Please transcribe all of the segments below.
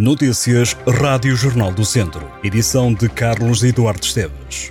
Notícias Rádio Jornal do Centro. Edição de Carlos Eduardo Esteves.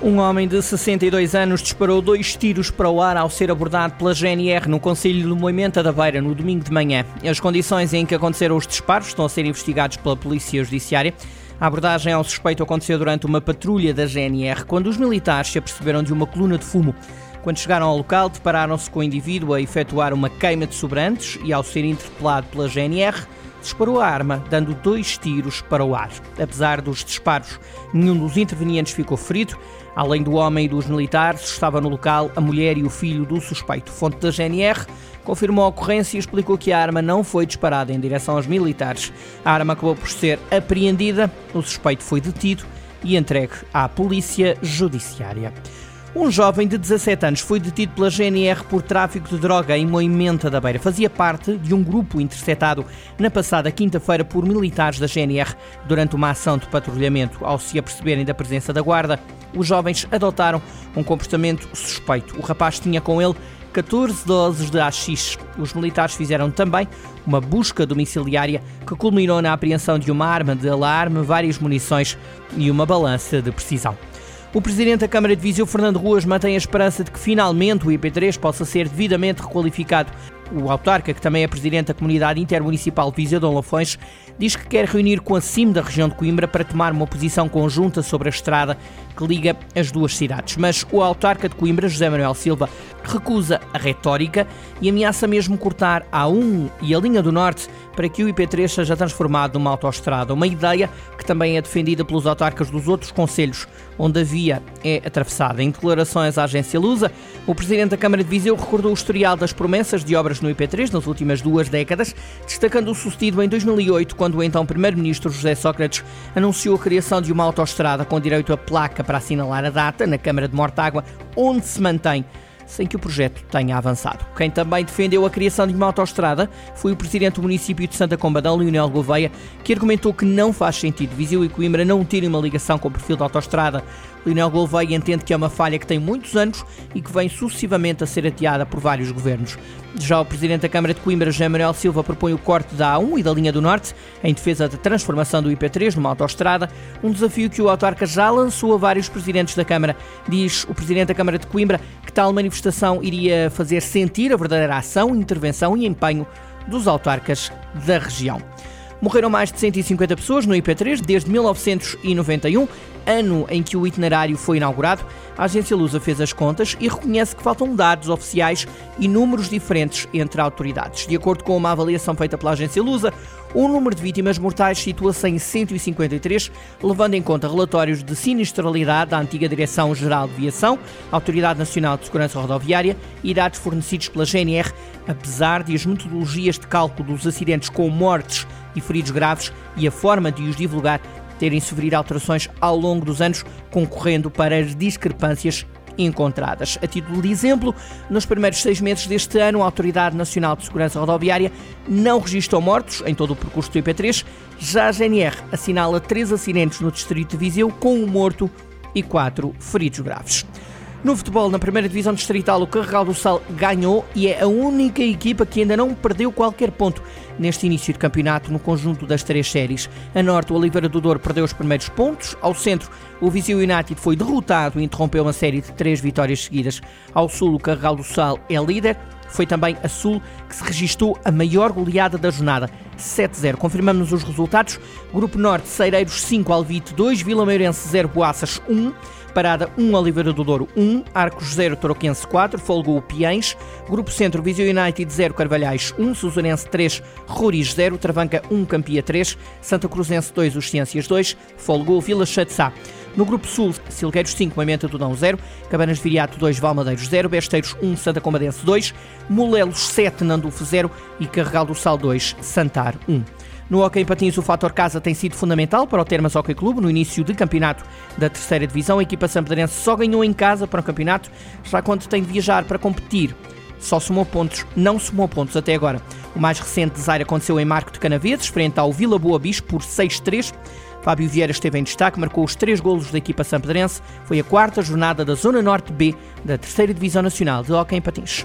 Um homem de 62 anos disparou dois tiros para o ar ao ser abordado pela GNR no Conselho de Moimenta da Beira no domingo de manhã. As condições em que aconteceram os disparos estão a ser investigados pela Polícia Judiciária. A abordagem ao suspeito aconteceu durante uma patrulha da GNR, quando os militares se aperceberam de uma coluna de fumo. Quando chegaram ao local, depararam-se com o indivíduo a efetuar uma queima de sobrantes e, ao ser interpelado pela GNR, disparou a arma, dando dois tiros para o ar. Apesar dos disparos, nenhum dos intervenientes ficou ferido. Além do homem e dos militares, estava no local a mulher e o filho do suspeito. Fonte da GNR confirmou a ocorrência e explicou que a arma não foi disparada em direção aos militares. A arma acabou por ser apreendida, o suspeito foi detido e entregue à Polícia Judiciária. Um jovem de 17 anos foi detido pela GNR por tráfico de droga em Moimenta da Beira. Fazia parte de um grupo interceptado na passada quinta-feira por militares da GNR durante uma ação de patrulhamento. Ao se aperceberem da presença da guarda, os jovens adotaram um comportamento suspeito. O rapaz tinha com ele 14 doses de AX. Os militares fizeram também uma busca domiciliária que culminou na apreensão de uma arma de alarme, várias munições e uma balança de precisão. O presidente da Câmara de Viseu, Fernando Ruas, mantém a esperança de que finalmente o IP3 possa ser devidamente requalificado. O autarca, que também é presidente da Comunidade Intermunicipal de Viseu Dom Lafões, diz que quer reunir com a CIM da região de Coimbra para tomar uma posição conjunta sobre a estrada que liga as duas cidades. Mas o autarca de Coimbra, José Manuel Silva, recusa a retórica e ameaça mesmo cortar a A1 e a linha do Norte para que o IP3 seja transformado numa autoestrada. Uma ideia que também é defendida pelos autarcas dos outros conselhos, onde a via é atravessada. Em declarações à agência Lusa, o presidente da Câmara de Viseu recordou o historial das promessas de obras no IP3 nas últimas duas décadas, destacando o sucedido em 2008, quando o então primeiro-ministro José Sócrates anunciou a criação de uma autoestrada com direito a placa para assinalar a data na Câmara de Mortágua, onde se mantém sem que o projeto tenha avançado. Quem também defendeu a criação de uma autoestrada foi o presidente do município de Santa Combadão, Leonel Gouveia, que argumentou que não faz sentido Viseu e Coimbra não terem uma ligação com o perfil da autoestrada. Leonel Gouveia entende que é uma falha que tem muitos anos e que vem sucessivamente a ser ateada por vários governos. Já o presidente da Câmara de Coimbra, Jean Manuel Silva, propõe o corte da A1 e da linha do Norte em defesa da transformação do IP3 numa autoestrada, um desafio que o autarca já lançou a vários presidentes da Câmara. Diz o presidente da Câmara de Coimbra que tal manifestação iria fazer sentir a verdadeira ação, intervenção e empenho dos autarcas da região. Morreram mais de 150 pessoas no IP3 desde 1991, ano em que o itinerário foi inaugurado. A agência Lusa fez as contas e reconhece que faltam dados oficiais e números diferentes entre autoridades. De acordo com uma avaliação feita pela agência Lusa, o número de vítimas mortais situa-se em 153, levando em conta relatórios de sinistralidade da antiga Direção-Geral de Viação, Autoridade Nacional de Segurança Rodoviária e dados fornecidos pela GNR, apesar de as metodologias de cálculo dos acidentes com mortes e feridos graves e a forma de os divulgar terem sofrido alterações ao longo dos anos, concorrendo para as discrepâncias encontradas. A título de exemplo, nos primeiros seis meses deste ano, a Autoridade Nacional de Segurança Rodoviária não registrou mortos em todo o percurso do IP3. Já a GNR assinala três acidentes no distrito de Viseu, com um morto e quatro feridos graves. No futebol, na primeira divisão distrital, o Carregal do Sal ganhou e é a única equipa que ainda não perdeu qualquer ponto neste início de campeonato no conjunto das três séries. A norte, o Oliveira do Douro perdeu os primeiros pontos. Ao centro, o Viseu United foi derrotado e interrompeu uma série de três vitórias seguidas. Ao sul, o Carregal do Sal é líder. Foi também a Sul que se registou a maior goleada da jornada, 7-0. Confirmamos os resultados. Grupo Norte, Seireiros 5, Alvite 2, Vila Meirense 0, Boaças 1. Parada 1, Oliveira do Douro 1, Arcos 0, Toroquense 4, Folgou Piens, Grupo Centro, Viseu United 0, Carvalhais 1, Suzanense 3, Roriz 0, Travanca 1, Campia 3, Santa Cruzense 2, Os Ciências 2, Folgou Vila Chatzá. No Grupo Sul, Silgueiros 5, Moimenta Tudão 0, Cabanas de Viriato 2, Valmadeiros 0, Besteiros 1, Santa Comadense 2, Molelos 7, Nandufo 0 e Carregal do Sal 2, Santar 1. No Hockey em Patins, o fator casa tem sido fundamental para o Termas Hockey Clube. No início do campeonato da terceira divisão, a equipa sampedrense só ganhou em casa para o campeonato, já quando tem de viajar para competir. Só somou pontos, não somou pontos até agora. O mais recente desaire aconteceu em Marco de Canaveses, frente ao Vila Boa Bispo, por 6-3. Fábio Vieira esteve em destaque, marcou os três golos da equipa sampedrense. Foi a quarta jornada da Zona Norte B da terceira Divisão Nacional de Hockey em Patins.